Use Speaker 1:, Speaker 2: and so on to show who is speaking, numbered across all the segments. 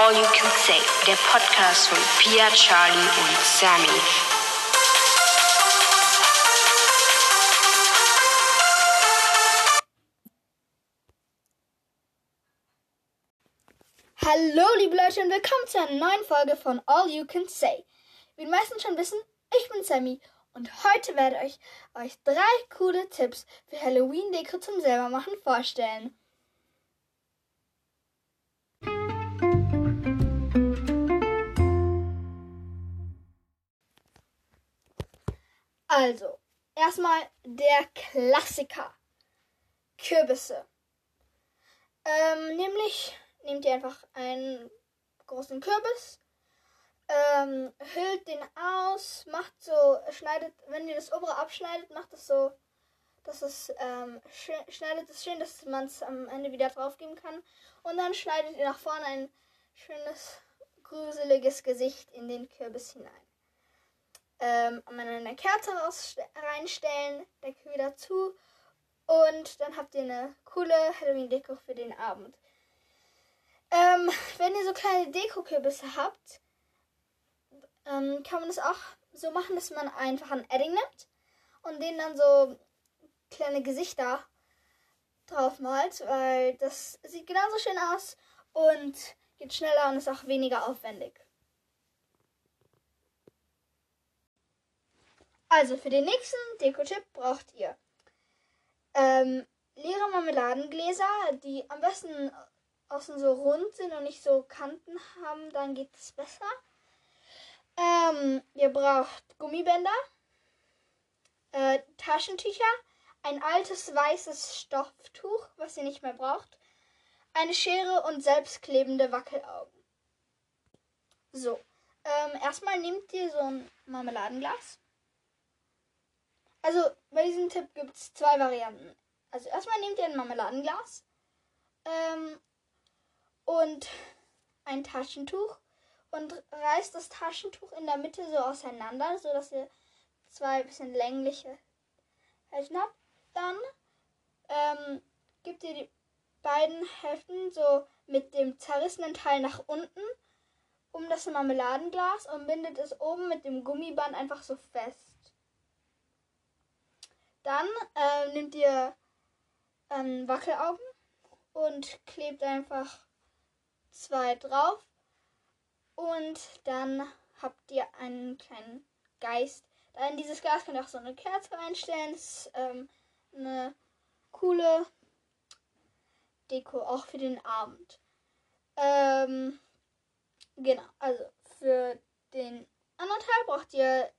Speaker 1: All You Can Say, der Podcast von Pia, Charlie und Sammy.
Speaker 2: Hallo liebe Leute und willkommen zu einer neuen Folge von All You Can Say. Wie die meisten schon wissen, ich bin Sammy und heute werde ich euch drei coole Tipps für Halloween-Deko zum selbermachen vorstellen. Also, erstmal der Klassiker. Kürbisse. Ähm, nämlich nehmt ihr einfach einen großen Kürbis, ähm, hüllt den aus, macht so, schneidet, wenn ihr das obere abschneidet, macht es so, dass es, ähm, schneidet es schön, dass man es am Ende wieder draufgeben kann. Und dann schneidet ihr nach vorne ein schönes, gruseliges Gesicht in den Kürbis hinein ähm, eine Kerze reinstellen, Deckel wieder zu und dann habt ihr eine coole Halloween-Deko für den Abend. Ähm, wenn ihr so kleine Deko-Kürbisse habt, ähm, kann man es auch so machen, dass man einfach ein Edding nimmt und den dann so kleine Gesichter drauf malt, weil das sieht genauso schön aus und geht schneller und ist auch weniger aufwendig. Also für den nächsten Deko-Tipp braucht ihr ähm, leere Marmeladengläser, die am besten außen so rund sind und nicht so Kanten haben, dann geht es besser. Ähm, ihr braucht Gummibänder, äh, Taschentücher, ein altes weißes Stofftuch, was ihr nicht mehr braucht, eine Schere und selbstklebende Wackelaugen. So, ähm, erstmal nehmt ihr so ein Marmeladenglas also bei diesem Tipp gibt es zwei Varianten. Also erstmal nehmt ihr ein Marmeladenglas ähm, und ein Taschentuch und reißt das Taschentuch in der Mitte so auseinander, sodass ihr zwei bisschen längliche Hälften habt. Dann ähm, gebt ihr die beiden Hälften so mit dem zerrissenen Teil nach unten um das Marmeladenglas und bindet es oben mit dem Gummiband einfach so fest. Dann äh, nehmt ihr ähm, Wackelaugen und klebt einfach zwei drauf. Und dann habt ihr einen kleinen Geist. In dieses Glas könnt ihr auch so eine Kerze reinstellen. Das ist ähm, eine coole Deko, auch für den Abend. Ähm, genau, also für den anderen Teil braucht ihr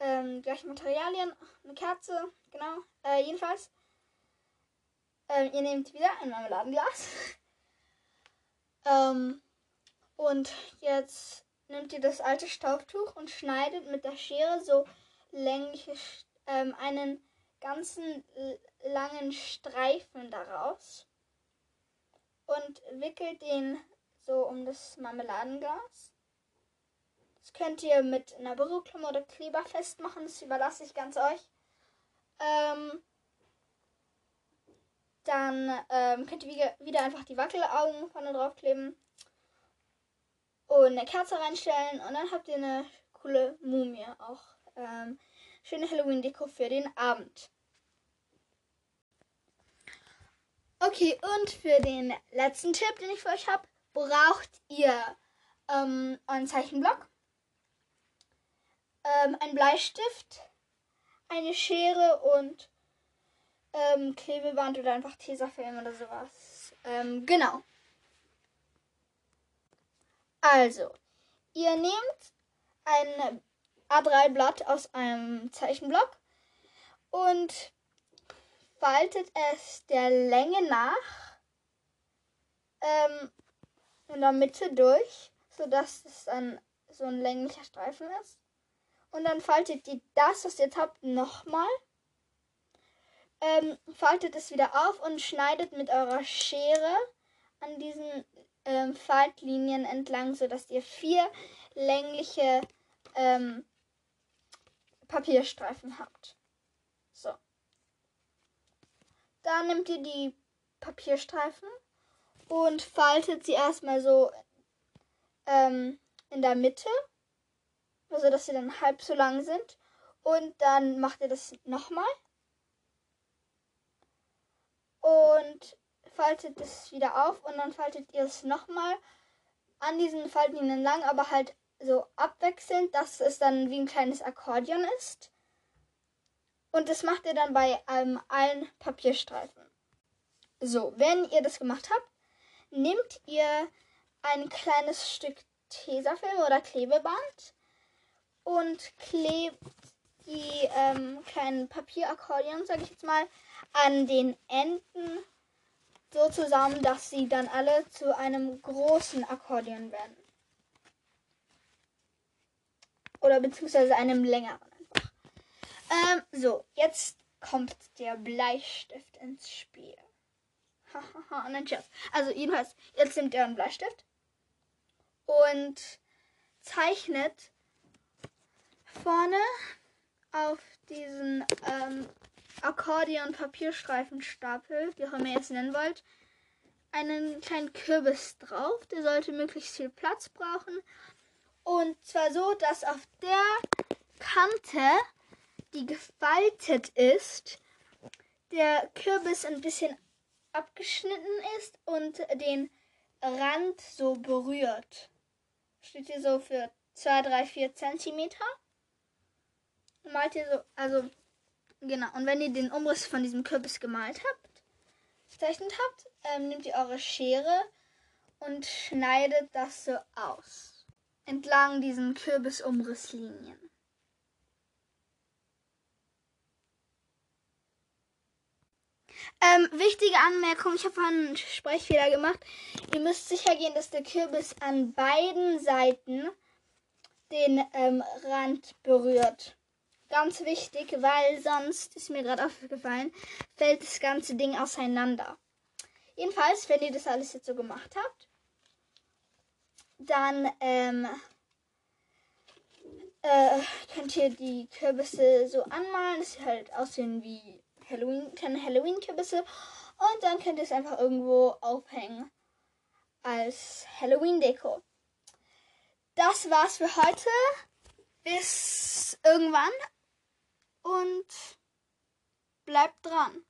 Speaker 2: ähm, gleiche Materialien, eine Kerze, genau. Äh, jedenfalls, ähm, ihr nehmt wieder ein Marmeladenglas. ähm, und jetzt nehmt ihr das alte Staubtuch und schneidet mit der Schere so längliche, ähm, einen ganzen langen Streifen daraus und wickelt den so um das Marmeladenglas. Das könnt ihr mit einer Büroklammer oder Kleber festmachen. Das überlasse ich ganz euch. Ähm, dann ähm, könnt ihr wieder einfach die Wackelaugen vorne drauf kleben und eine Kerze reinstellen und dann habt ihr eine coole Mumie. Auch ähm, schöne Halloween-Deko für den Abend. Okay, und für den letzten Tipp, den ich für euch habe, braucht ihr ähm, einen Zeichenblock ähm, ein Bleistift, eine Schere und ähm, Klebeband oder einfach Tesafilm oder sowas. Ähm, genau. Also, ihr nehmt ein A3-Blatt aus einem Zeichenblock und faltet es der Länge nach ähm, in der Mitte durch, sodass es dann so ein länglicher Streifen ist. Und dann faltet ihr das, was ihr jetzt habt, nochmal. Ähm, faltet es wieder auf und schneidet mit eurer Schere an diesen ähm, Faltlinien entlang, sodass ihr vier längliche ähm, Papierstreifen habt. So. Dann nehmt ihr die Papierstreifen und faltet sie erstmal so ähm, in der Mitte, also dass sie dann halb so lang sind. Und dann macht ihr das nochmal. Und faltet es wieder auf und dann faltet ihr es nochmal an diesen Faltlinien lang, aber halt so abwechselnd, dass es dann wie ein kleines Akkordeon ist. Und das macht ihr dann bei ähm, allen Papierstreifen. So, wenn ihr das gemacht habt, nehmt ihr ein kleines Stück Tesafilm oder Klebeband und klebt die ähm, kleinen Papierakkordeon, sage ich jetzt mal, an den Enden so zusammen, dass sie dann alle zu einem großen Akkordeon werden. Oder beziehungsweise einem längeren einfach. Ähm, so, jetzt kommt der Bleistift ins Spiel. Hahaha, nein, Scherz. Also jedenfalls, jetzt nimmt er einen Bleistift und zeichnet vorne auf diesen ähm, Akkordeon-Papierstreifenstapel, wie auch immer ihr es nennen wollt, einen kleinen Kürbis drauf. Der sollte möglichst viel Platz brauchen. Und zwar so, dass auf der Kante, die gefaltet ist, der Kürbis ein bisschen abgeschnitten ist und den Rand so berührt. Steht hier so für 2, 3, 4 Zentimeter. Malt ihr so, also genau. Und wenn ihr den Umriss von diesem Kürbis gemalt habt, gezeichnet habt, ähm, nehmt ihr eure Schere und schneidet das so aus. Entlang diesen Kürbisumrisslinien. Ähm, wichtige Anmerkung, ich habe einen Sprechfehler gemacht. Ihr müsst sicher gehen, dass der Kürbis an beiden Seiten den ähm, Rand berührt. Ganz wichtig, weil sonst, ist mir gerade aufgefallen, fällt das ganze Ding auseinander. Jedenfalls, wenn ihr das alles jetzt so gemacht habt, dann ähm, äh, könnt ihr die Kürbisse so anmalen, dass sie halt aussehen wie Halloween, kleine Halloween-Kürbisse. Und dann könnt ihr es einfach irgendwo aufhängen als Halloween-Deko. Das war's für heute. Bis irgendwann. Und bleibt dran.